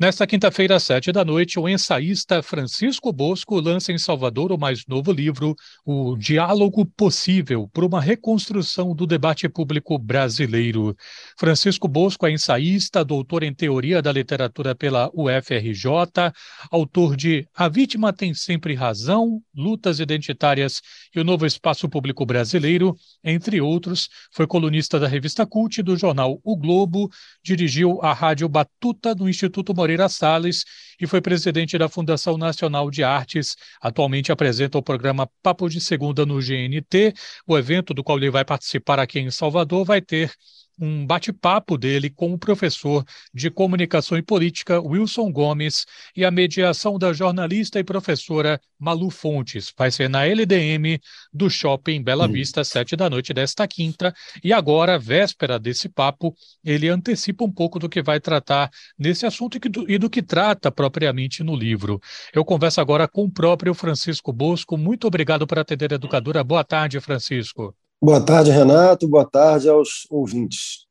Nesta quinta-feira, às sete da noite, o ensaísta Francisco Bosco lança em Salvador o mais novo livro, O Diálogo Possível, por uma reconstrução do debate público brasileiro. Francisco Bosco é ensaísta, doutor em Teoria da Literatura pela UFRJ, autor de A Vítima Tem Sempre Razão, Lutas Identitárias e o Novo Espaço Público Brasileiro, entre outros. Foi colunista da revista Cult do jornal O Globo, dirigiu a Rádio Batuta no Instituto Moreira Moreira Salles e foi presidente da Fundação Nacional de Artes. Atualmente apresenta o programa Papo de Segunda no GNT. O evento do qual ele vai participar aqui em Salvador vai ter um bate-papo dele com o professor de comunicação e política Wilson Gomes e a mediação da jornalista e professora Malu Fontes. Vai ser na LDM do Shopping Bela. Vista, sete da noite desta quinta. E agora, véspera desse papo, ele antecipa um pouco do que vai tratar nesse assunto e do, e do que trata propriamente no livro. Eu converso agora com o próprio Francisco Bosco. Muito obrigado por atender a educadora. Boa tarde, Francisco. Boa tarde, Renato. Boa tarde aos ouvintes.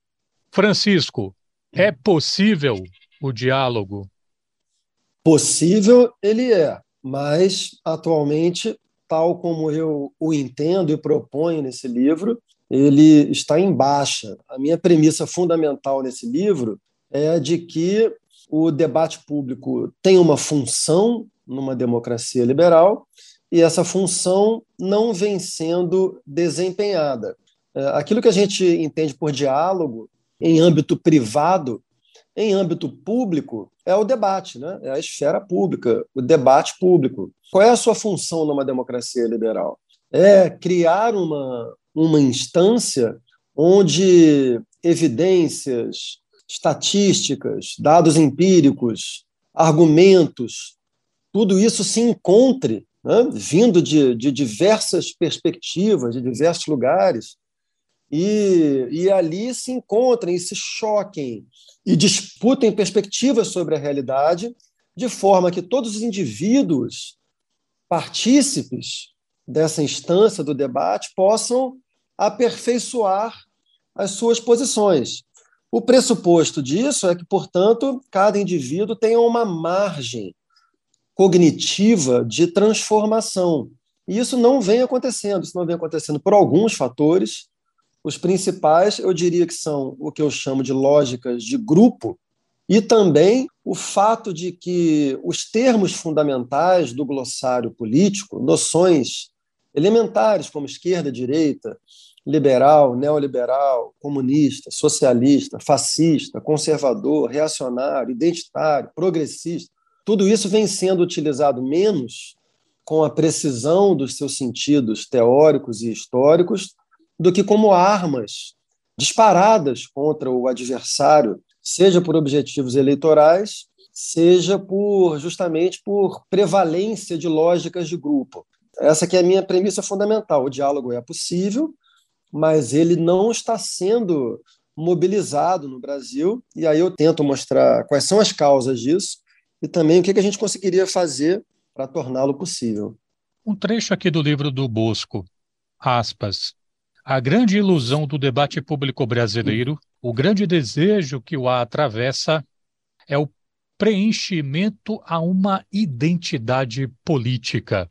Francisco, é possível o diálogo? Possível ele é, mas atualmente, tal como eu o entendo e proponho nesse livro, ele está em baixa. A minha premissa fundamental nesse livro é de que o debate público tem uma função numa democracia liberal e essa função não vem sendo desempenhada. É, aquilo que a gente entende por diálogo em âmbito privado, em âmbito público, é o debate, né? é a esfera pública, o debate público. Qual é a sua função numa democracia liberal? É criar uma, uma instância onde evidências, estatísticas, dados empíricos, argumentos, tudo isso se encontre né, vindo de, de diversas perspectivas, de diversos lugares, e, e ali se encontrem e se choquem e disputem perspectivas sobre a realidade, de forma que todos os indivíduos partícipes dessa instância do debate possam aperfeiçoar as suas posições. O pressuposto disso é que, portanto, cada indivíduo tenha uma margem cognitiva de transformação. E isso não vem acontecendo, isso não vem acontecendo por alguns fatores. Os principais, eu diria que são o que eu chamo de lógicas de grupo, e também o fato de que os termos fundamentais do glossário político, noções elementares como esquerda, direita, liberal, neoliberal, comunista, socialista, fascista, conservador, reacionário, identitário, progressista, tudo isso vem sendo utilizado menos com a precisão dos seus sentidos teóricos e históricos do que como armas disparadas contra o adversário, seja por objetivos eleitorais, seja por justamente por prevalência de lógicas de grupo. Essa que é a minha premissa fundamental. O diálogo é possível, mas ele não está sendo mobilizado no Brasil, e aí eu tento mostrar quais são as causas disso e também o que a gente conseguiria fazer para torná-lo possível. Um trecho aqui do livro do Bosco, aspas, a grande ilusão do debate público brasileiro, o grande desejo que o atravessa é o preenchimento a uma identidade política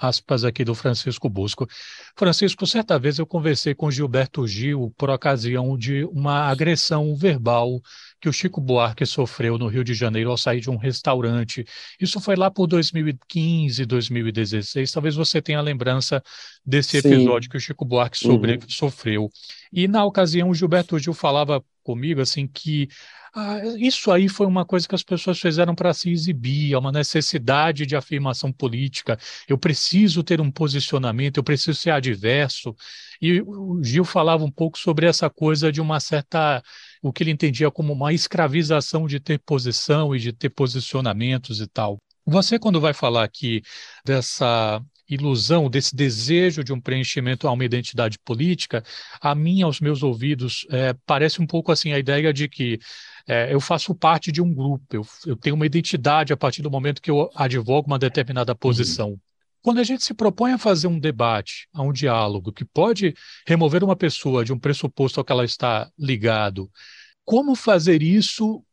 aspas aqui do Francisco Bosco. Francisco, certa vez eu conversei com Gilberto Gil por ocasião de uma agressão verbal que o Chico Buarque sofreu no Rio de Janeiro ao sair de um restaurante. Isso foi lá por 2015, 2016. Talvez você tenha lembrança desse episódio Sim. que o Chico Buarque sobre, uhum. sofreu. E na ocasião o Gilberto Gil falava comigo assim que ah, isso aí foi uma coisa que as pessoas fizeram para se exibir, é uma necessidade de afirmação política. Eu preciso ter um posicionamento, eu preciso ser adverso. E o Gil falava um pouco sobre essa coisa de uma certa, o que ele entendia como uma escravização de ter posição e de ter posicionamentos e tal. Você, quando vai falar aqui dessa ilusão, desse desejo de um preenchimento a uma identidade política, a mim, aos meus ouvidos, é, parece um pouco assim a ideia de que é, eu faço parte de um grupo, eu, eu, tenho uma identidade a partir do momento que eu advogo uma determinada posição. Uhum. Quando a gente se propõe a fazer um debate, a um diálogo que pode remover uma pessoa de um pressuposto ao que ela está ligado, como fazer isso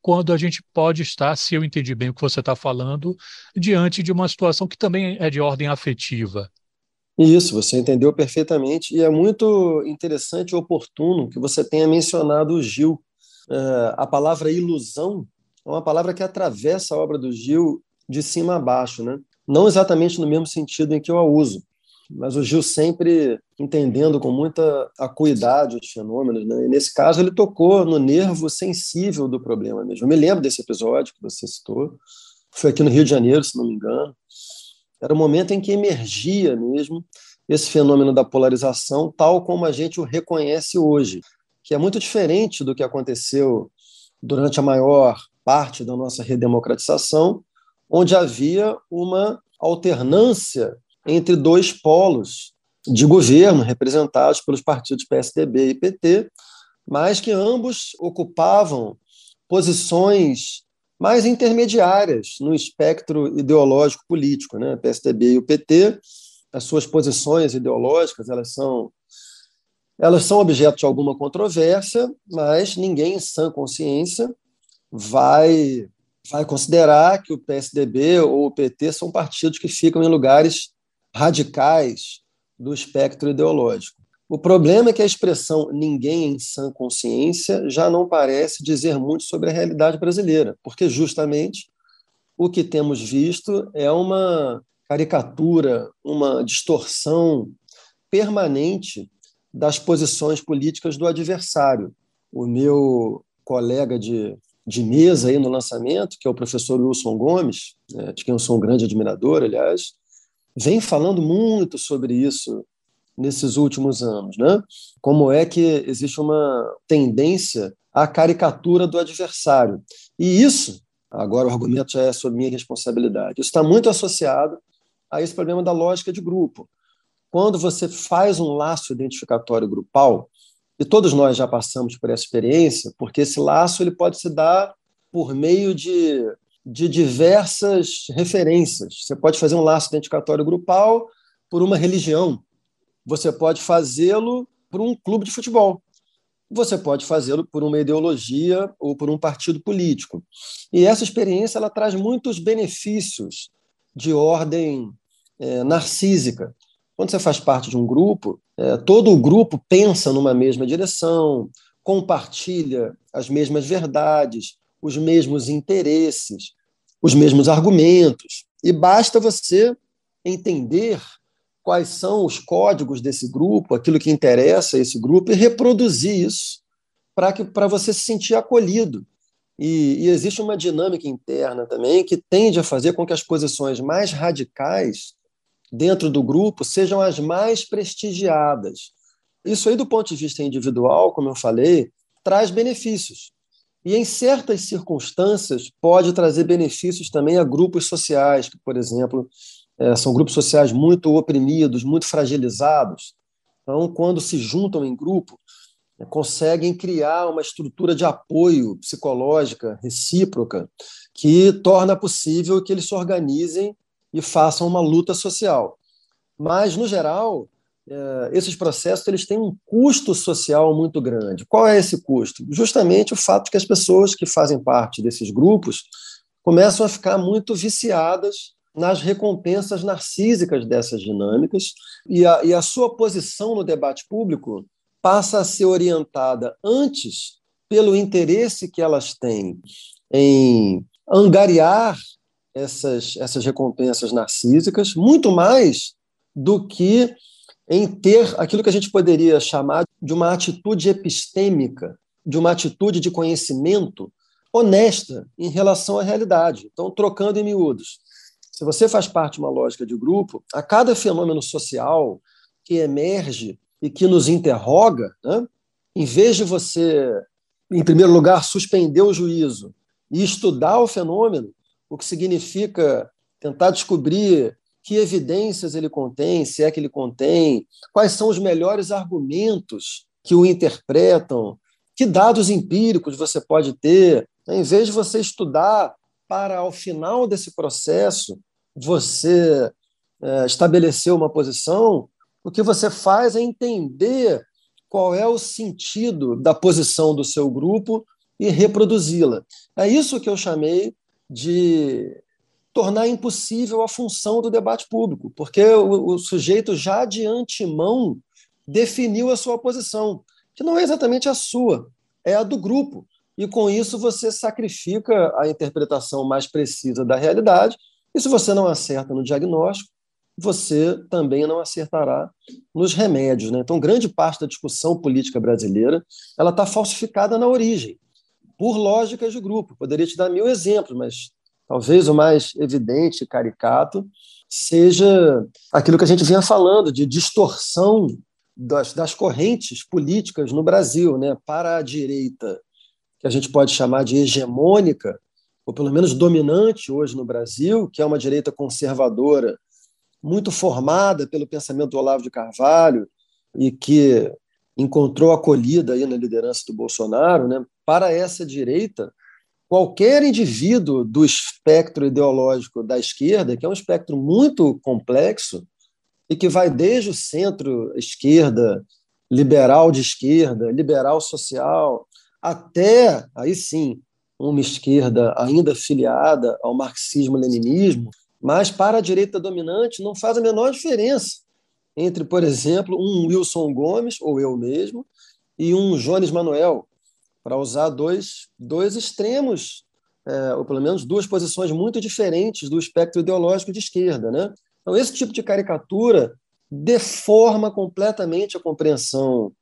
quando a gente pode estar, se eu entendi bem o que você está falando, diante de uma situação que também é de ordem afetiva. Isso, você entendeu perfeitamente. E é muito interessante e oportuno que você tenha mencionado o Gil. É, a palavra ilusão é uma palavra que atravessa a obra do Gil de cima a baixo, né? não exatamente no mesmo sentido em que eu a uso, mas o Gil sempre entendendo com muita acuidade os fenômenos. Né? E nesse caso, ele tocou no nervo sensível do problema mesmo. Eu me lembro desse episódio que você citou, foi aqui no Rio de Janeiro, se não me engano. Era o momento em que emergia mesmo esse fenômeno da polarização, tal como a gente o reconhece hoje, que é muito diferente do que aconteceu durante a maior parte da nossa redemocratização, onde havia uma alternância entre dois polos de governo representados pelos partidos PSDB e PT, mas que ambos ocupavam posições mais intermediárias no espectro ideológico político, né? PSDB e o PT, as suas posições ideológicas, elas são elas são objeto de alguma controvérsia, mas ninguém em sã consciência vai vai considerar que o PSDB ou o PT são partidos que ficam em lugares radicais do espectro ideológico. O problema é que a expressão ninguém em sã consciência já não parece dizer muito sobre a realidade brasileira, porque justamente o que temos visto é uma caricatura, uma distorção permanente das posições políticas do adversário. O meu colega de de mesa aí no lançamento, que é o professor Wilson Gomes, né, de quem eu sou um grande admirador, aliás, vem falando muito sobre isso nesses últimos anos, né? Como é que existe uma tendência à caricatura do adversário. E isso, agora o argumento já é sobre minha responsabilidade, isso está muito associado a esse problema da lógica de grupo. Quando você faz um laço identificatório grupal, e todos nós já passamos por essa experiência, porque esse laço ele pode se dar por meio de, de diversas referências. Você pode fazer um laço identificatório grupal por uma religião. Você pode fazê-lo por um clube de futebol. Você pode fazê-lo por uma ideologia ou por um partido político. E essa experiência ela traz muitos benefícios de ordem é, narcísica. Quando você faz parte de um grupo, é, todo o grupo pensa numa mesma direção, compartilha as mesmas verdades, os mesmos interesses, os mesmos argumentos. E basta você entender quais são os códigos desse grupo, aquilo que interessa a esse grupo, e reproduzir isso para você se sentir acolhido. E, e, existe uma dinâmica interna também que tende a fazer com que as posições mais radicais dentro do grupo sejam as mais prestigiadas. Isso aí, do ponto de vista individual, como eu falei, traz benefícios. E, em certas circunstâncias, pode trazer benefícios também a grupos sociais, que, por exemplo, é, são grupos sociais muito oprimidos, muito fragilizados. Então, quando se juntam em grupo, é, conseguem criar uma estrutura de apoio psicológica recíproca que torna possível que eles se organizem e façam uma luta social. Mas, no geral, é, esses processos eles têm um custo social muito grande. Qual é esse custo? Justamente o fato que as pessoas que fazem parte desses grupos começam a ficar muito viciadas nas recompensas narcísicas dessas dinâmicas e a, e a sua posição no debate público passa a ser orientada antes pelo interesse que elas têm em angariar essas, essas recompensas narcísicas, muito mais do que em ter aquilo que a gente poderia chamar de uma atitude epistêmica, de uma atitude de conhecimento honesta em relação à realidade. Então, trocando em miúdos. Se você faz parte de uma lógica de grupo, a cada fenômeno social que emerge e que nos interroga, né, em vez de você, em primeiro lugar, suspender o juízo e estudar o fenômeno, o que significa tentar descobrir que evidências ele contém, se é que ele contém, quais são os melhores argumentos que o interpretam, que dados empíricos você pode ter, em vez de você estudar para, ao final desse processo, você é, estabelecer uma posição, o que você faz é entender qual é o sentido da posição do seu grupo e reproduzi-la. É isso que eu chamei de tornar impossível a função do debate público, porque o, o sujeito já de antemão definiu a sua posição, que não é exatamente a sua, é a do grupo. E com isso você sacrifica a interpretação mais precisa da realidade. E se você não acerta no diagnóstico, você também não acertará nos remédios. Né? Então, grande parte da discussão política brasileira ela está falsificada na origem, por lógicas de grupo. Poderia te dar mil exemplos, mas talvez o mais evidente, caricato, seja aquilo que a gente vinha falando de distorção das, das correntes políticas no Brasil, né? Para a direita, que a gente pode chamar de hegemônica, ou pelo menos dominante hoje no Brasil, que é uma direita conservadora, muito formada pelo pensamento do Olavo de Carvalho e que encontrou acolhida aí na liderança do Bolsonaro, né? Para essa direita, qualquer indivíduo do espectro ideológico da esquerda, que é um espectro muito complexo e que vai desde o centro-esquerda, liberal de esquerda, liberal social, até, aí sim, uma esquerda ainda filiada ao marxismo-leninismo, mas para a direita dominante não faz a menor diferença entre, por exemplo, um Wilson Gomes, ou eu mesmo, e um Jones Manuel, para usar dois, dois extremos, é, ou pelo menos duas posições muito diferentes do espectro ideológico de esquerda. Né? Então, esse tipo de caricatura deforma completamente a compreensão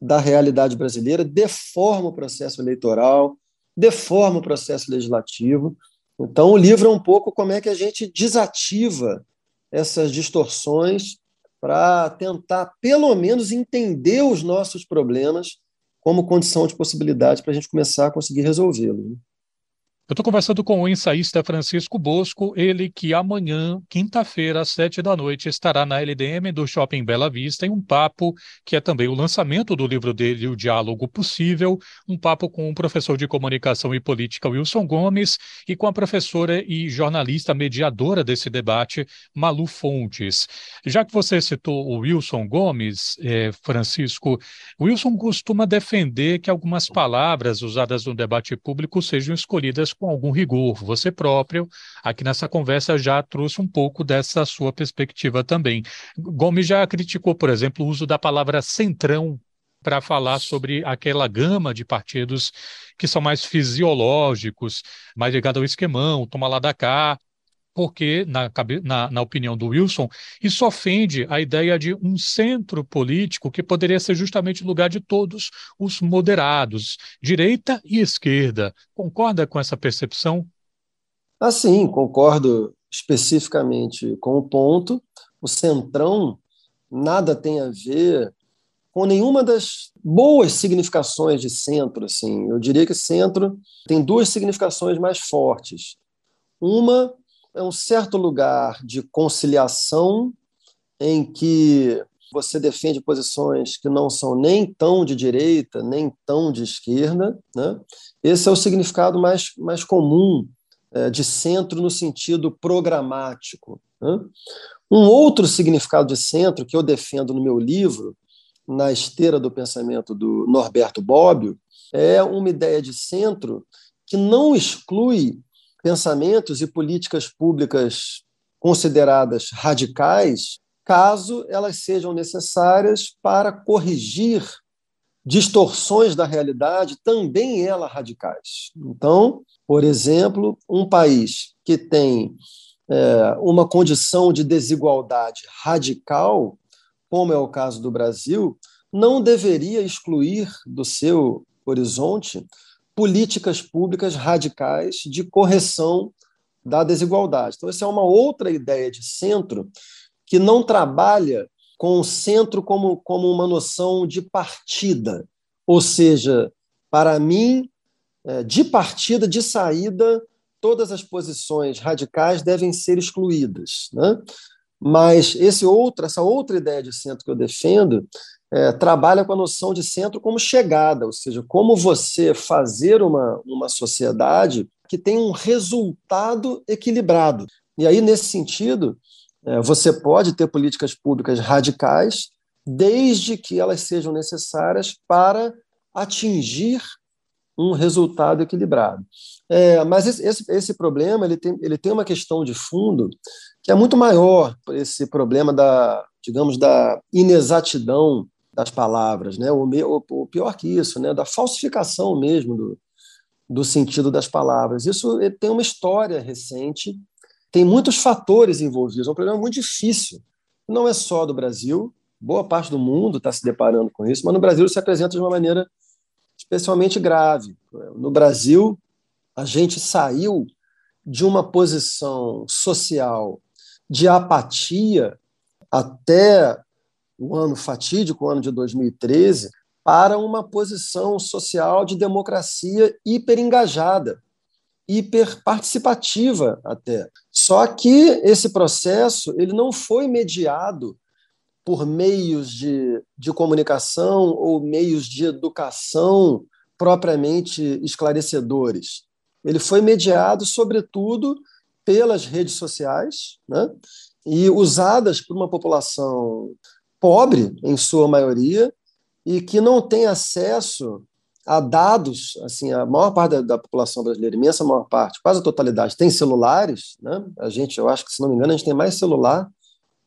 da realidade brasileira, deforma o processo eleitoral, deforma o processo legislativo. Então, o livro é um pouco como é que a gente desativa essas distorções para tentar, pelo menos, entender os nossos problemas como condição de possibilidade para a gente começar a conseguir resolvê-los. Eu estou conversando com o ensaísta Francisco Bosco, ele que amanhã, quinta-feira, às sete da noite, estará na LDM do Shopping Bela Vista em um papo que é também o lançamento do livro dele, O Diálogo Possível, um papo com o professor de comunicação e política Wilson Gomes e com a professora e jornalista mediadora desse debate, Malu Fontes. Já que você citou o Wilson Gomes, eh, Francisco, Wilson costuma defender que algumas palavras usadas no debate público sejam escolhidas com algum rigor. Você próprio, aqui nessa conversa, já trouxe um pouco dessa sua perspectiva também. Gomes já criticou, por exemplo, o uso da palavra centrão para falar sobre aquela gama de partidos que são mais fisiológicos, mais ligados ao esquemão, toma lá da cá, porque, na, na, na, opinião do Wilson, isso ofende a ideia de um centro político que poderia ser justamente o lugar de todos os moderados, direita e esquerda. Concorda com essa percepção? Ah, sim, concordo especificamente com o ponto. O centrão nada tem a ver com nenhuma das boas significações de centro. Assim. Eu diria que centro tem duas significações mais fortes. Uma é um certo lugar de conciliação em que você defende posições que não são nem tão de direita, nem tão de esquerda. Né? Esse é o significado mais, mais comum é, de centro no sentido programático. Né? Um outro significado de centro que eu defendo no meu livro, na esteira do pensamento do Norberto Bobbio, é uma ideia de centro que não exclui pensamentos e políticas públicas consideradas radicais, caso elas sejam necessárias para corrigir distorções da realidade, também elas radicais. Então, por exemplo, um país que tem é, uma condição de desigualdade radical, como é o caso do Brasil, não deveria excluir do seu horizonte políticas públicas radicais de correção da desigualdade. Então, essa é uma outra ideia de centro que não trabalha com o centro como, como uma noção de partida. Ou seja, para mim, é, de partida, de saída, todas as posições radicais devem ser excluídas. Né? Mas esse outro, essa outra ideia de centro que eu defendo é, trabalha com a noção de centro como chegada, ou seja, como você fazer uma, uma sociedade que tem um resultado equilibrado. E aí, nesse sentido, é, você pode ter políticas públicas radicais, desde que elas sejam necessárias para atingir um resultado equilibrado. É, mas esse, esse, problema ele tem, ele tem uma questão de fundo que é muito maior, esse problema da, digamos, da inexatidão das palavras, né? o, o, pior que isso, né? da falsificação mesmo do, do sentido das palavras. Isso tem uma história recente, tem muitos fatores envolvidos, é um problema muito difícil. Não é só do Brasil, boa parte do mundo está se deparando com isso, mas no Brasil se apresenta de uma maneira especialmente grave. No Brasil, a gente saiu de uma posição social de apatia até o ano fatídico, o ano de 2013, para uma posição social de democracia hiperengajada, hiperparticipativa até. Só que esse processo ele não foi mediado por meios de, de comunicação ou meios de educação propriamente esclarecedores. Ele foi mediado, sobretudo, pelas redes sociais, né? e usadas por uma população pobre, em sua maioria, e que não tem acesso a dados, assim, a maior parte da, da, população brasileira, imensa maior parte, quase a totalidade, tem celulares, né? A gente, eu acho que, se não me engano, a gente tem mais celular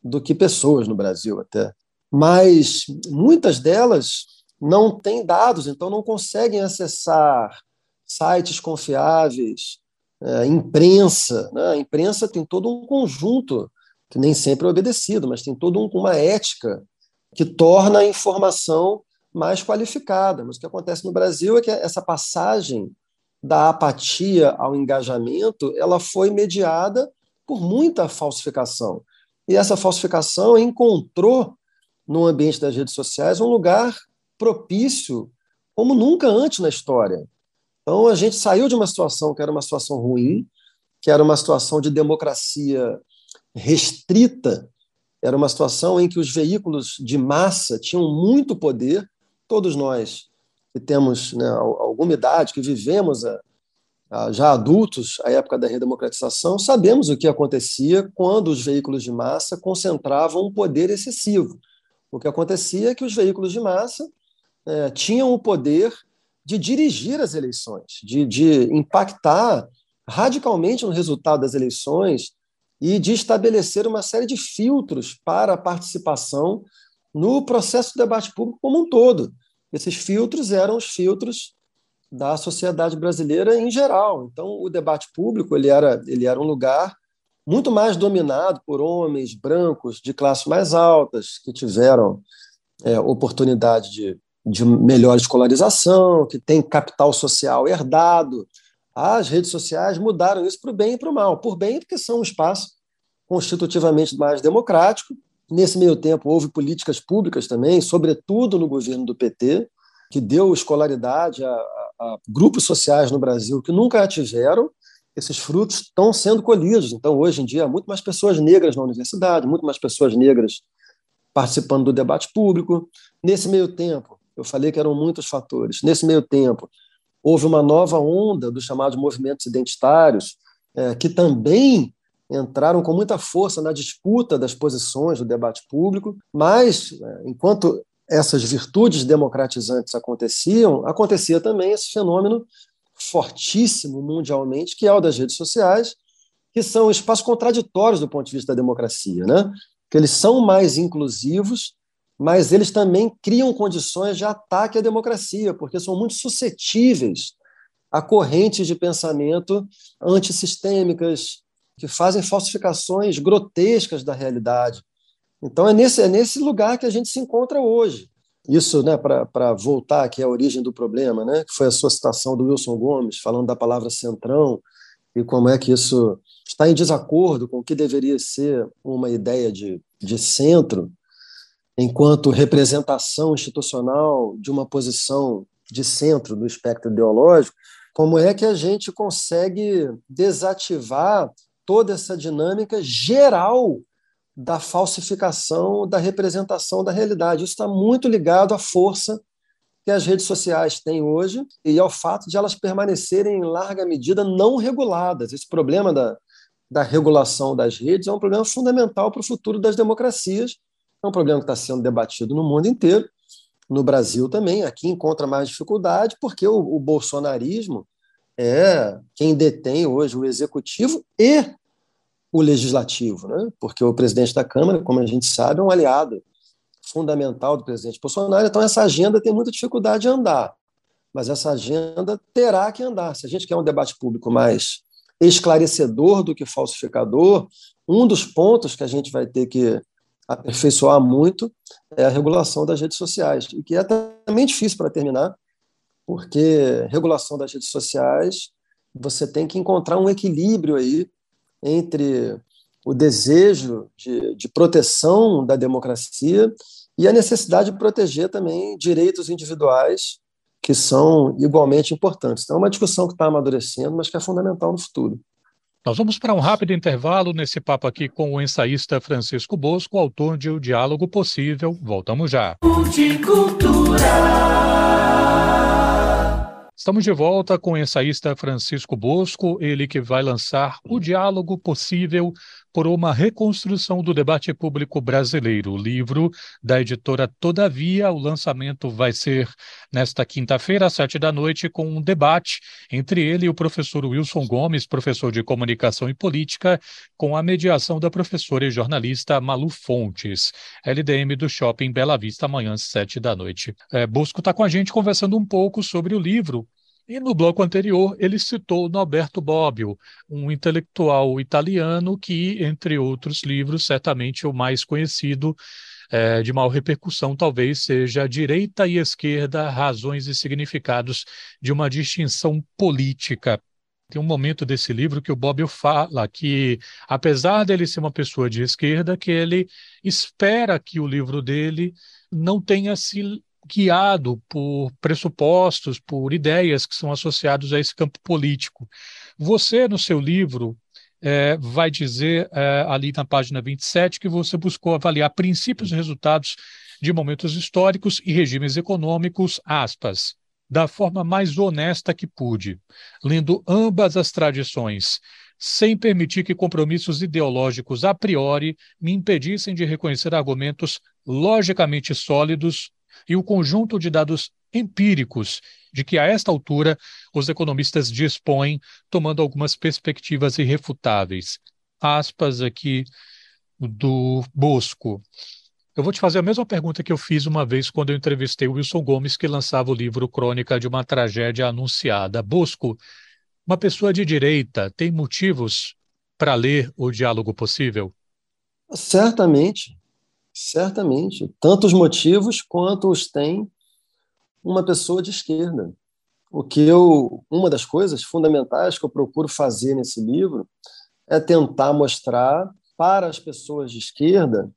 do que pessoas no Brasil até. Mas muitas delas não têm dados, então não conseguem acessar sites confiáveis, é, imprensa. Né? A imprensa tem todo um conjunto que nem sempre é obedecido, mas tem toda um, uma ética que torna a informação mais qualificada. Mas o que acontece no Brasil é que essa passagem da apatia ao engajamento ela foi mediada por muita falsificação. E essa falsificação encontrou no ambiente das redes sociais um lugar propício como nunca antes na história. Então a gente saiu de uma situação que era uma situação ruim, que era uma situação de democracia restrita, era uma situação em que os veículos de massa tinham muito poder. Todos nós que temos né, alguma idade, que vivemos a, ah, já adultos, à época da redemocratização, sabemos o que acontecia quando os veículos de massa concentravam um poder excessivo. O que acontecia é que os veículos de massa é, tinham o poder de dirigir as eleições, de, de impactar radicalmente no resultado das eleições e de estabelecer uma série de filtros para a participação no processo do debate público como um todo. Esses filtros eram os filtros da sociedade brasileira em geral. Então, o debate público ele era, ele era um lugar muito mais dominado por homens brancos de classes mais altas, que tiveram é, oportunidade de, de melhor escolarização, que tem capital social herdado. As redes sociais mudaram isso para o bem e para o mal. Por bem, porque são um espaço constitutivamente mais democrático. Nesse meio tempo, houve políticas públicas também, sobretudo no governo do PT, que deu escolaridade a, a grupos sociais no Brasil que nunca a tiveram, esses frutos estão sendo colhidos. Então, hoje em dia, há muito mais pessoas negras na universidade, muito mais pessoas negras participando do debate público. Nesse meio tempo, eu falei que eram muitos fatores. Nesse meio tempo, houve uma nova onda dos chamados movimentos identitários, é, que também entraram com muita força na disputa das posições do debate público, mas, é, enquanto essas virtudes democratizantes aconteciam, acontecia também esse fenômeno fortíssimo mundialmente, que é o das redes sociais, que são espaços contraditórios do ponto de vista da democracia, né? que eles são mais inclusivos, mas eles também criam condições de ataque à democracia, porque são muito suscetíveis a correntes de pensamento antissistêmicas, que fazem falsificações grotescas da realidade, então é nesse, é nesse lugar que a gente se encontra hoje. Isso, né, para voltar aqui à origem do problema, né, que foi a sua citação do Wilson Gomes, falando da palavra centrão, e como é que isso está em desacordo com o que deveria ser uma ideia de, de centro, enquanto representação institucional de uma posição de centro do espectro ideológico, como é que a gente consegue desativar toda essa dinâmica geral da falsificação da representação da realidade. Isso está muito ligado à força que as redes sociais têm hoje e ao fato de elas permanecerem em larga medida não reguladas. Esse problema da, da regulação das redes é um problema fundamental para o futuro das democracias, é um problema que está sendo debatido no mundo inteiro no Brasil também. Aqui encontra mais dificuldade, porque o, o bolsonarismo é quem detém hoje o executivo e o legislativo, né? porque o presidente da Câmara, como a gente sabe, é um aliado fundamental do presidente Bolsonaro. Então, essa agenda tem muita dificuldade de andar, mas essa agenda terá que andar. Se a gente quer um debate público mais esclarecedor do que falsificador, um dos pontos que a gente vai ter que aperfeiçoar muito é a regulação das redes sociais, e que é também difícil para terminar, porque regulação das redes sociais, você tem que encontrar um equilíbrio aí entre o desejo de, de proteção da democracia e a necessidade de proteger também direitos individuais que são igualmente importantes. Então, é uma discussão que está amadurecendo, mas que é fundamental no futuro. Nós vamos para um rápido intervalo nesse papo aqui com o ensaísta Francisco Bosco, autor de O Diálogo Possível. Voltamos já. Estamos de volta com o ensaísta Francisco Bosco, ele que vai lançar O Diálogo Possível por uma reconstrução do debate público brasileiro, o livro da editora Todavia. O lançamento vai ser nesta quinta-feira, às sete da noite, com um debate entre ele e o professor Wilson Gomes, professor de Comunicação e Política, com a mediação da professora e jornalista Malu Fontes, LDM do Shopping Bela Vista, amanhã às sete da noite. É, Bosco está com a gente conversando um pouco sobre o livro e no bloco anterior, ele citou Norberto Bobbio, um intelectual italiano que, entre outros livros, certamente o mais conhecido, é, de maior repercussão, talvez seja Direita e Esquerda, Razões e Significados de uma Distinção Política. Tem um momento desse livro que o Bobbio fala que, apesar dele ser uma pessoa de esquerda, que ele espera que o livro dele não tenha se guiado por pressupostos, por ideias que são associados a esse campo político. Você, no seu livro, é, vai dizer é, ali na página 27 que você buscou avaliar princípios e resultados de momentos históricos e regimes econômicos, aspas, da forma mais honesta que pude, lendo ambas as tradições, sem permitir que compromissos ideológicos a priori me impedissem de reconhecer argumentos logicamente sólidos e o conjunto de dados empíricos de que, a esta altura, os economistas dispõem, tomando algumas perspectivas irrefutáveis. Aspas aqui do Bosco. Eu vou te fazer a mesma pergunta que eu fiz uma vez quando eu entrevistei o Wilson Gomes, que lançava o livro Crônica de uma Tragédia Anunciada. Bosco, uma pessoa de direita tem motivos para ler o diálogo possível? Certamente. Certamente. Tanto os motivos quanto os tem uma pessoa de esquerda. O que eu, uma das coisas fundamentais que eu procuro fazer nesse livro é tentar mostrar para as pessoas de esquerda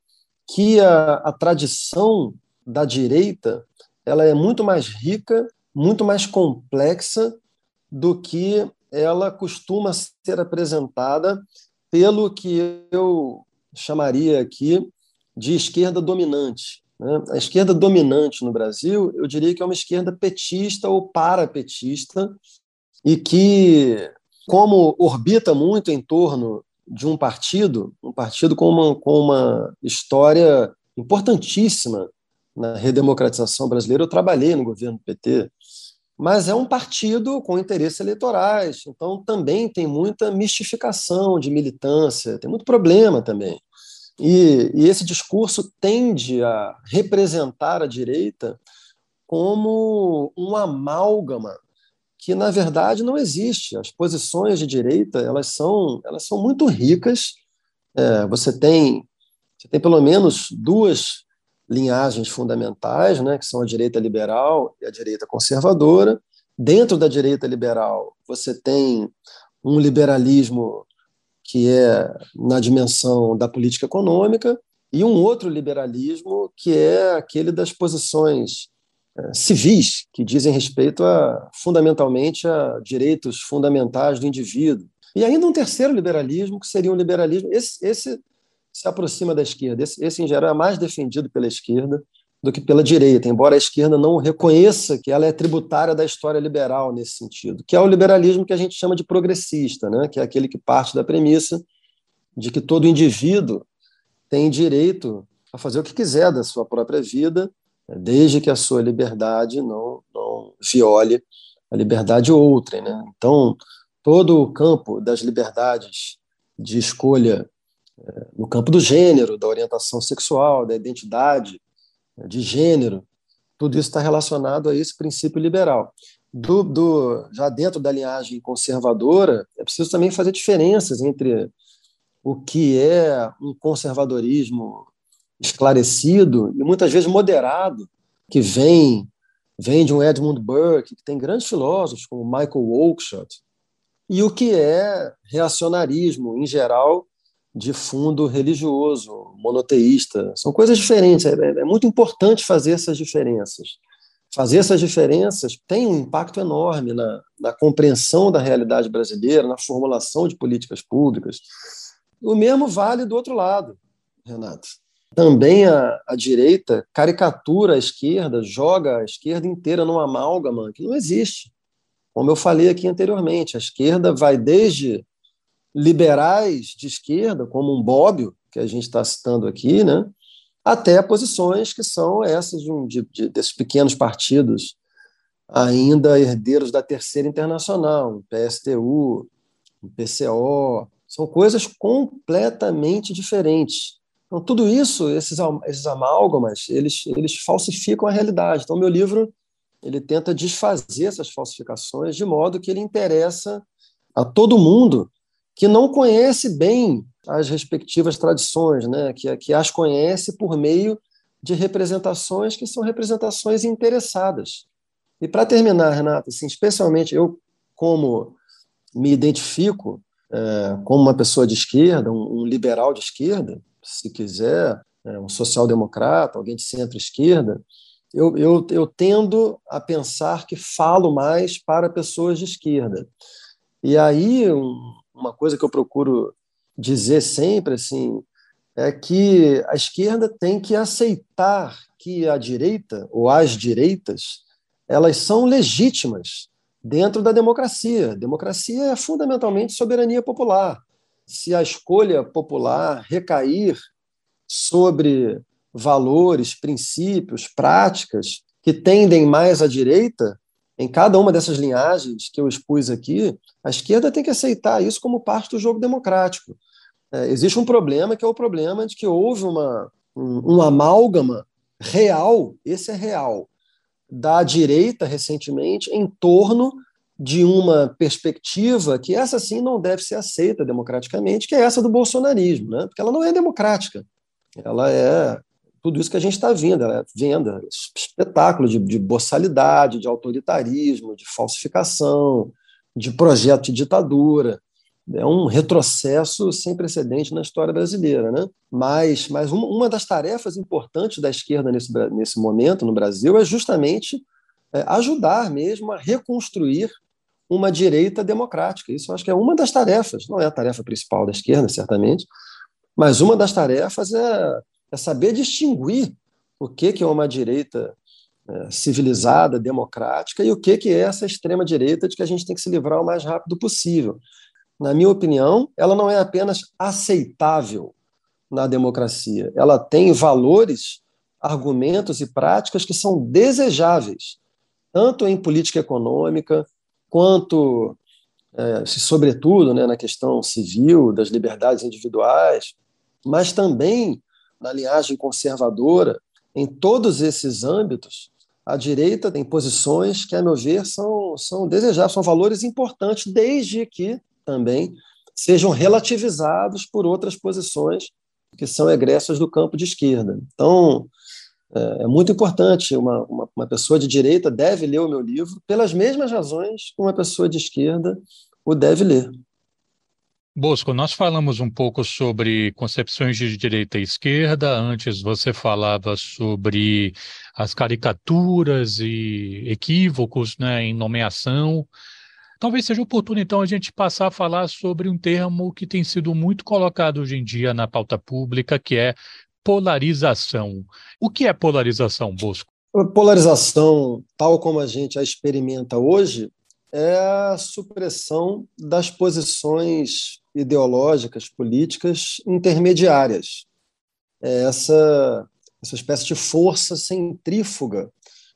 que a, a tradição da direita ela é muito mais rica, muito mais complexa do que ela costuma ser apresentada pelo que eu chamaria aqui de esquerda dominante. Né? A esquerda dominante no Brasil, eu diria que é uma esquerda petista ou parapetista, e que, como orbita muito em torno de um partido, um partido com uma, com uma história importantíssima na redemocratização brasileira. Eu trabalhei no governo PT, mas é um partido com interesses eleitorais, então também tem muita mistificação de militância, tem muito problema também. E, e esse discurso tende a representar a direita como um amálgama que na verdade não existe. As posições de direita elas são elas são muito ricas. É, você tem você tem pelo menos duas linhagens fundamentais, né, que são a direita liberal e a direita conservadora. Dentro da direita liberal, você tem um liberalismo que é na dimensão da política econômica, e um outro liberalismo, que é aquele das posições é, civis, que dizem respeito a, fundamentalmente a direitos fundamentais do indivíduo. E ainda um terceiro liberalismo, que seria um liberalismo, esse, esse se aproxima da esquerda, esse, esse em geral é mais defendido pela esquerda, do que pela direita, embora a esquerda não reconheça que ela é tributária da história liberal nesse sentido, que é o liberalismo que a gente chama de progressista, né? que é aquele que parte da premissa de que todo indivíduo tem direito a fazer o que quiser da sua própria vida, desde que a sua liberdade não, não viole a liberdade outra. Né? Então, todo o campo das liberdades de escolha é, no campo do gênero, da orientação sexual, da identidade né, de gênero, tudo isso está relacionado a esse princípio liberal. Do, do, já dentro da linhagem conservadora, é preciso também fazer diferenças entre o que é um conservadorismo esclarecido e muitas vezes moderado, que vem vem de um Edmund Burke, que tem grandes filósofos como Michael Oakeshott, e o que é reacionarismo em geral de fundo religioso, monoteísta. São coisas diferentes, é, é muito importante fazer essas diferenças. Fazer essas diferenças tem um impacto enorme na, na compreensão da realidade brasileira, na formulação de políticas públicas. O mesmo vale do outro lado, Renato. Também a, a direita caricatura a esquerda, joga a esquerda inteira numa amálgama que não existe. Como eu falei aqui anteriormente, a esquerda vai desde liberais de esquerda, como um Bobbio, que a gente está citando aqui, né, até posições que são essas de, de, de, desses pequenos partidos ainda herdeiros da Terceira Internacional, um PSTU, um PCO, são coisas completamente diferentes. Então, tudo isso, esses, esses amálgamas, eles, eles falsificam a realidade. Então, meu livro ele tenta desfazer essas falsificações de modo que ele interessa a todo mundo que não conhece bem as respectivas tradições, né? que, que as conhece por meio de representações que são representações interessadas. E para terminar, Renata, assim, especialmente eu, como me identifico é, como uma pessoa de esquerda, um, um liberal de esquerda, se quiser, é, um social-democrata, alguém de centro-esquerda, eu, eu, eu tendo a pensar que falo mais para pessoas de esquerda. E aí, um, uma coisa que eu procuro dizer sempre assim é que a esquerda tem que aceitar que a direita ou as direitas elas são legítimas dentro da democracia. Democracia é fundamentalmente soberania popular. Se a escolha popular recair sobre valores, princípios, práticas que tendem mais à direita, em cada uma dessas linhagens que eu expus aqui, a esquerda tem que aceitar isso como parte do jogo democrático. É, existe um problema que é o problema de que houve uma, um, um amálgama real, esse é real, da direita recentemente em torno de uma perspectiva que essa sim não deve ser aceita democraticamente, que é essa do bolsonarismo, né? porque ela não é democrática. Ela é tudo isso que a gente está vendo, é venda, espetáculo de, de boçalidade, de autoritarismo, de falsificação, de projeto de ditadura é um retrocesso sem precedente na história brasileira. Né? Mas, mas uma, uma das tarefas importantes da esquerda nesse, nesse momento no Brasil é justamente é, ajudar mesmo a reconstruir uma direita democrática. Isso acho que é uma das tarefas, não é a tarefa principal da esquerda, certamente, mas uma das tarefas é, é saber distinguir o que, que é uma direita é, civilizada, democrática, e o que, que é essa extrema-direita de que a gente tem que se livrar o mais rápido possível. Na minha opinião, ela não é apenas aceitável na democracia, ela tem valores, argumentos e práticas que são desejáveis, tanto em política econômica, quanto, é, sobretudo, né, na questão civil, das liberdades individuais, mas também na linhagem conservadora, em todos esses âmbitos, a direita tem posições que, a meu ver, são, são desejáveis, são valores importantes, desde que também sejam relativizados por outras posições que são egressas do campo de esquerda. Então, é, é muito importante, uma, uma, uma, pessoa de direita deve ler o meu livro pelas mesmas razões que uma pessoa de esquerda o deve ler. Bosco, nós falamos um pouco sobre concepções de direita e esquerda. Antes você falava sobre as caricaturas e equívocos né, em nomeação. Talvez seja oportuno, então, a gente passar a falar sobre um termo que tem sido muito colocado hoje em dia na pauta pública, que é polarização. O que é polarização, Bosco? Polarização, tal como a gente a experimenta hoje, é a supressão das posições ideológicas, políticas intermediárias. É essa essa espécie de força centrífuga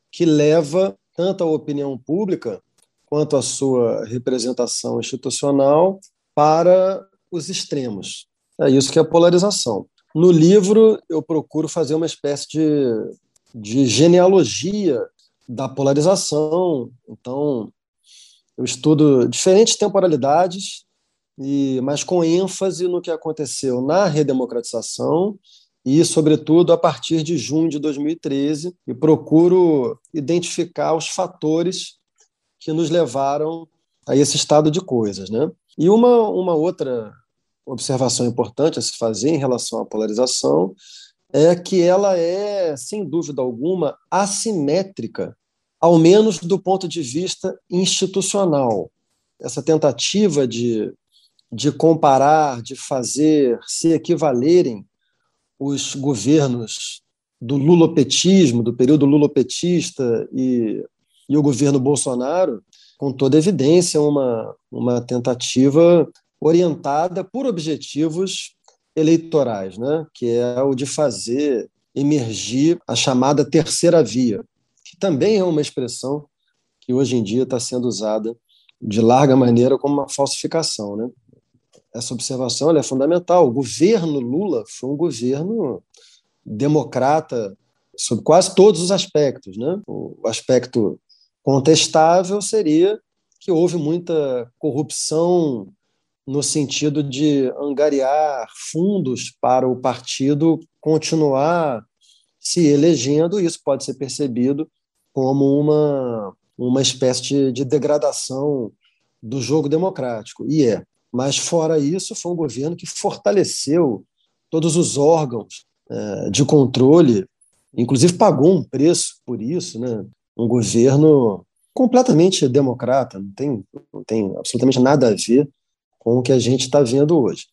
que leva tanto a opinião pública quanto a sua representação institucional para os extremos. É isso que é a polarização. No livro, eu procuro fazer uma espécie de, de genealogia da polarização. Então, eu estudo diferentes temporalidades, e mas com ênfase no que aconteceu na redemocratização e, sobretudo, a partir de junho de 2013, e procuro identificar os fatores que nos levaram a esse estado de coisas. Né? E uma, uma outra observação importante a se fazer em relação à polarização é que ela é, sem dúvida alguma, assimétrica, ao menos do ponto de vista institucional. Essa tentativa de, de comparar, de fazer se equivalerem os governos do lulopetismo, do período lulopetista e, e o governo Bolsonaro, com toda evidência, uma, uma tentativa orientada por objetivos eleitorais, né? que é o de fazer emergir a chamada terceira via, também é uma expressão que hoje em dia está sendo usada de larga maneira como uma falsificação. Né? Essa observação é fundamental. O governo Lula foi um governo democrata sob quase todos os aspectos. Né? O aspecto contestável seria que houve muita corrupção no sentido de angariar fundos para o partido continuar se elegendo, e isso pode ser percebido como uma, uma espécie de, de degradação do jogo democrático, e é. Mas, fora isso, foi um governo que fortaleceu todos os órgãos é, de controle, inclusive pagou um preço por isso, né? um governo completamente democrata, não tem, não tem absolutamente nada a ver com o que a gente está vendo hoje.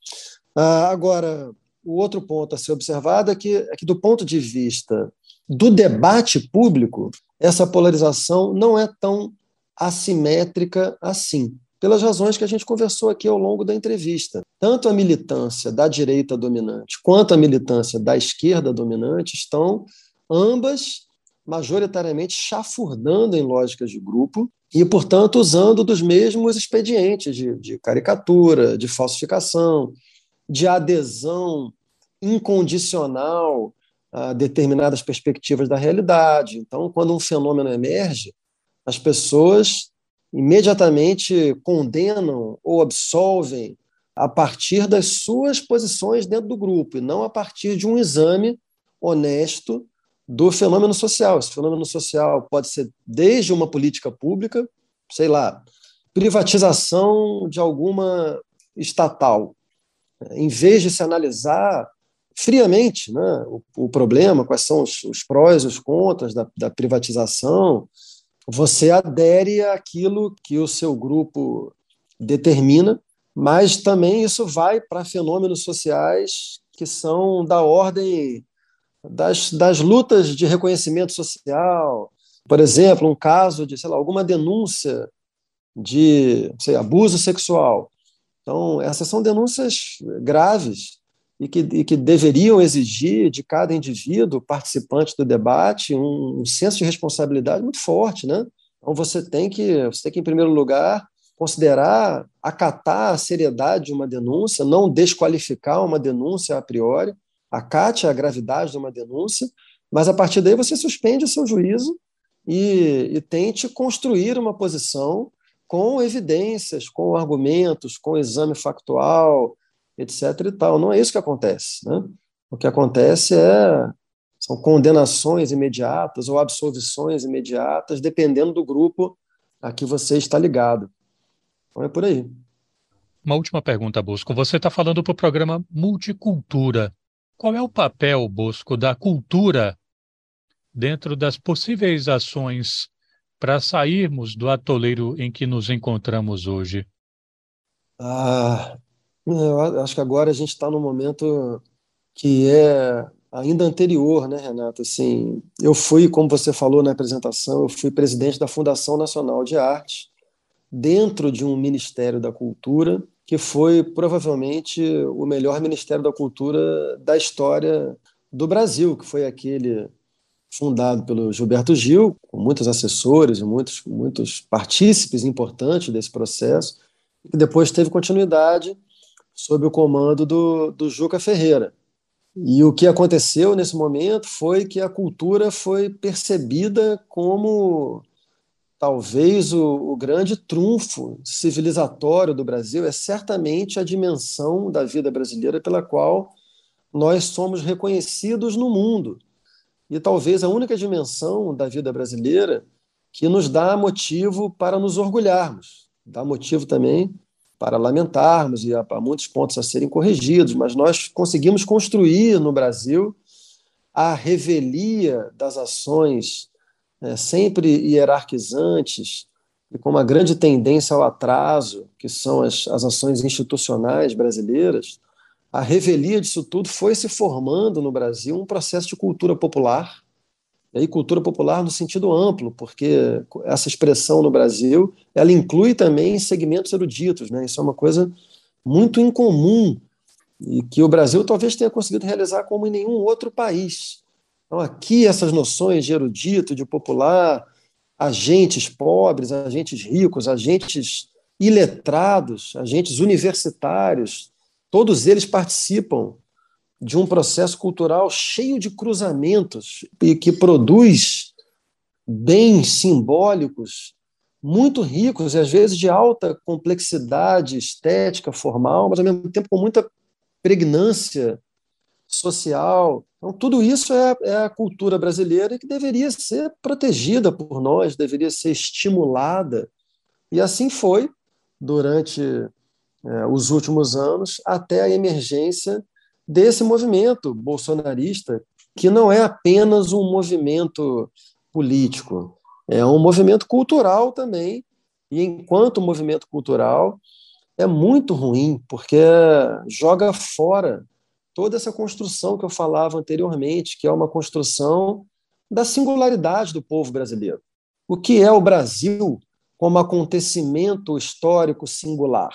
Ah, agora, o outro ponto a ser observado é que, é que, do ponto de vista do debate público, essa polarização não é tão assimétrica assim, pelas razões que a gente conversou aqui ao longo da entrevista. Tanto a militância da direita dominante quanto a militância da esquerda dominante estão ambas majoritariamente chafurdando em lógicas de grupo e, portanto, usando dos mesmos expedientes de, de caricatura, de falsificação, de adesão incondicional determinadas perspectivas da realidade. Então, quando um fenômeno emerge, as pessoas imediatamente condenam ou absolvem a partir das suas posições dentro do grupo, e não a partir de um exame honesto do fenômeno social. Esse fenômeno social pode ser desde uma política pública, sei lá, privatização de alguma estatal. Em vez de se analisar friamente né, o, o problema, quais são os, os prós e os contras da, da privatização, você adere àquilo que o seu grupo determina, mas também isso vai para fenômenos sociais que são da ordem das, das lutas de reconhecimento social. Por exemplo, um caso de, sei lá, alguma denúncia de sei, abuso sexual. Então, essas são denúncias graves e que, e que deveriam exigir de cada indivíduo participante do debate um, um senso de responsabilidade muito forte, né? Então você tem que, você tem que em primeiro lugar considerar, acatar a seriedade de uma denúncia, não desqualificar uma denúncia a priori, acate a gravidade de uma denúncia, mas a partir daí você suspende o seu juízo e, e tente construir uma posição com evidências, com argumentos, com exame factual, etc. E tal. Não é isso que acontece. Né? O que acontece é são condenações imediatas ou absolvições imediatas, dependendo do grupo a que você está ligado. Então é por aí. Uma última pergunta, Bosco. Você está falando para o programa Multicultura. Qual é o papel, Bosco, da cultura dentro das possíveis ações para sairmos do atoleiro em que nos encontramos hoje? Ah, eu acho que agora a gente está num momento que é ainda anterior, né, Renato? Assim, eu fui, como você falou na apresentação, eu fui presidente da Fundação Nacional de Arte, dentro de um Ministério da Cultura que foi provavelmente o melhor Ministério da Cultura da história do Brasil, que foi aquele fundado pelo Gilberto Gil, com muitos assessores e muitos, muitos partícipes importantes desse processo, e que depois teve continuidade sob o comando do, do Juca Ferreira. E o que aconteceu nesse momento foi que a cultura foi percebida como talvez o, o, grande trunfo civilizatório do Brasil, é certamente a dimensão da vida brasileira pela qual nós somos reconhecidos no mundo. E talvez a única dimensão da vida brasileira que nos dá motivo para nos orgulharmos, dá motivo também para lamentarmos e há muitos pontos a serem corrigidos, mas nós conseguimos construir no Brasil a revelia das ações é, sempre hierarquizantes e com uma grande tendência ao atraso, que são as, as ações institucionais brasileiras, a revelia disso tudo foi se formando no Brasil um processo de cultura popular, e aí cultura popular no sentido amplo, porque essa expressão no Brasil, ela inclui também segmentos eruditos, né? Isso é uma coisa muito incomum e que o Brasil talvez tenha conseguido realizar como em nenhum outro país. Então, aqui, essas noções de erudito, de popular, agentes pobres, agentes ricos, agentes iletrados, agentes universitários, todos eles participam de um processo cultural cheio de cruzamentos e que produz bens simbólicos muito ricos e às vezes de alta complexidade estética, formal, mas ao mesmo tempo com muita pregnância social. Então, tudo isso é, é a cultura brasileira que deveria ser protegida por nós, deveria ser estimulada. E assim foi durante é, os últimos anos, até a emergência desse movimento bolsonarista, que não é apenas um movimento político, é um movimento cultural também. E enquanto movimento cultural, é muito ruim, porque joga fora toda essa construção que eu falava anteriormente, que é uma construção da singularidade do povo brasileiro. O que é o Brasil como acontecimento histórico singular?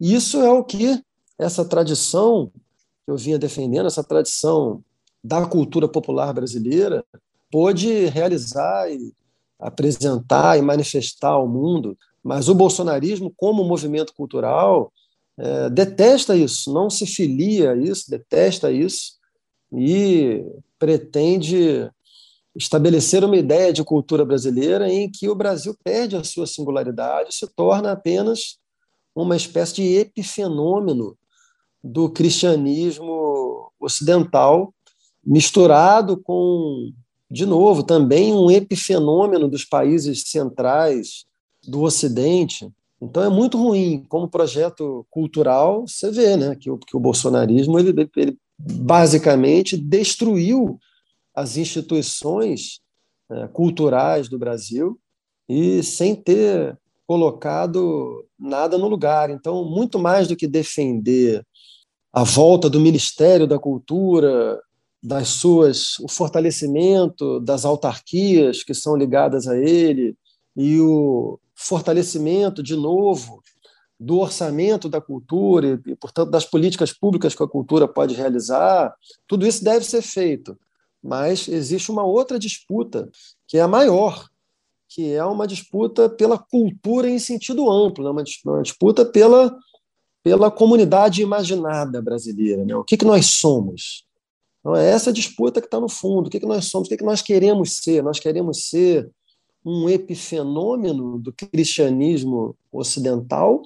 Isso é o que essa tradição que eu vinha defendendo, essa tradição da cultura popular brasileira, pôde realizar e apresentar e manifestar ao mundo. Mas o bolsonarismo, como movimento cultural, é, detesta isso, não se filia a isso, detesta isso e pretende estabelecer uma ideia de cultura brasileira em que o Brasil perde a sua singularidade, se torna apenas uma espécie de epifenômeno do cristianismo ocidental, misturado com, de novo, também um epifenômeno dos países centrais do Ocidente. Então é muito ruim como projeto cultural. Você vê, né, que o, que o bolsonarismo ele, ele basicamente destruiu as instituições é, culturais do Brasil e sem ter colocado nada no lugar. Então, muito mais do que defender a volta do Ministério da Cultura, das suas, o fortalecimento das autarquias que são ligadas a ele e o fortalecimento de novo do orçamento da cultura e, portanto, das políticas públicas que a cultura pode realizar, tudo isso deve ser feito. Mas existe uma outra disputa, que é a maior, que é uma disputa pela cultura em sentido amplo, né? uma disputa pela pela comunidade imaginada brasileira. Né? O que, que nós somos? Então, é essa disputa que está no fundo. O que, que nós somos? O que, que nós queremos ser? Nós queremos ser um epifenômeno do cristianismo ocidental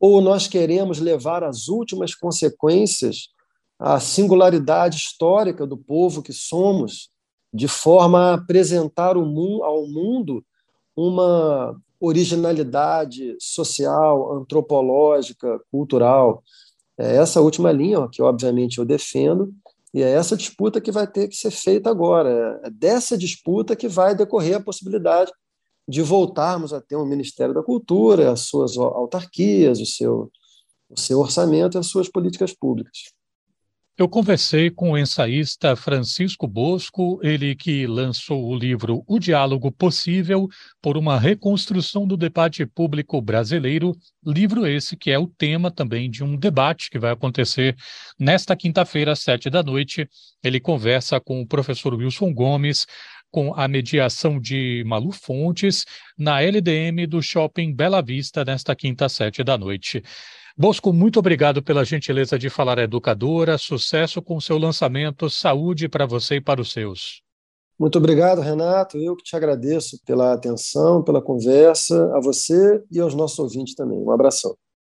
ou nós queremos levar as últimas consequências à singularidade histórica do povo que somos, de forma a apresentar ao mundo uma originalidade social, antropológica, cultural. É essa última linha que, obviamente, eu defendo, e é essa disputa que vai ter que ser feita agora. É dessa disputa que vai decorrer a possibilidade de voltarmos a ter um Ministério da Cultura, as suas autarquias, o seu, o seu orçamento e as suas políticas públicas. Eu conversei com o ensaísta Francisco Bosco, ele que lançou o livro O Diálogo Possível por uma reconstrução do debate público brasileiro, livro esse que é o tema também de um debate que vai acontecer nesta quinta-feira, às sete da noite. Ele conversa com o professor Wilson Gomes, com a mediação de Malu Fontes, na LDM do Shopping Bela Vista, nesta quinta, às sete da noite. Bosco, muito obrigado pela gentileza de falar educadora. Sucesso com seu lançamento. Saúde para você e para os seus. Muito obrigado, Renato. Eu que te agradeço pela atenção, pela conversa, a você e aos nossos ouvintes também. Um abração.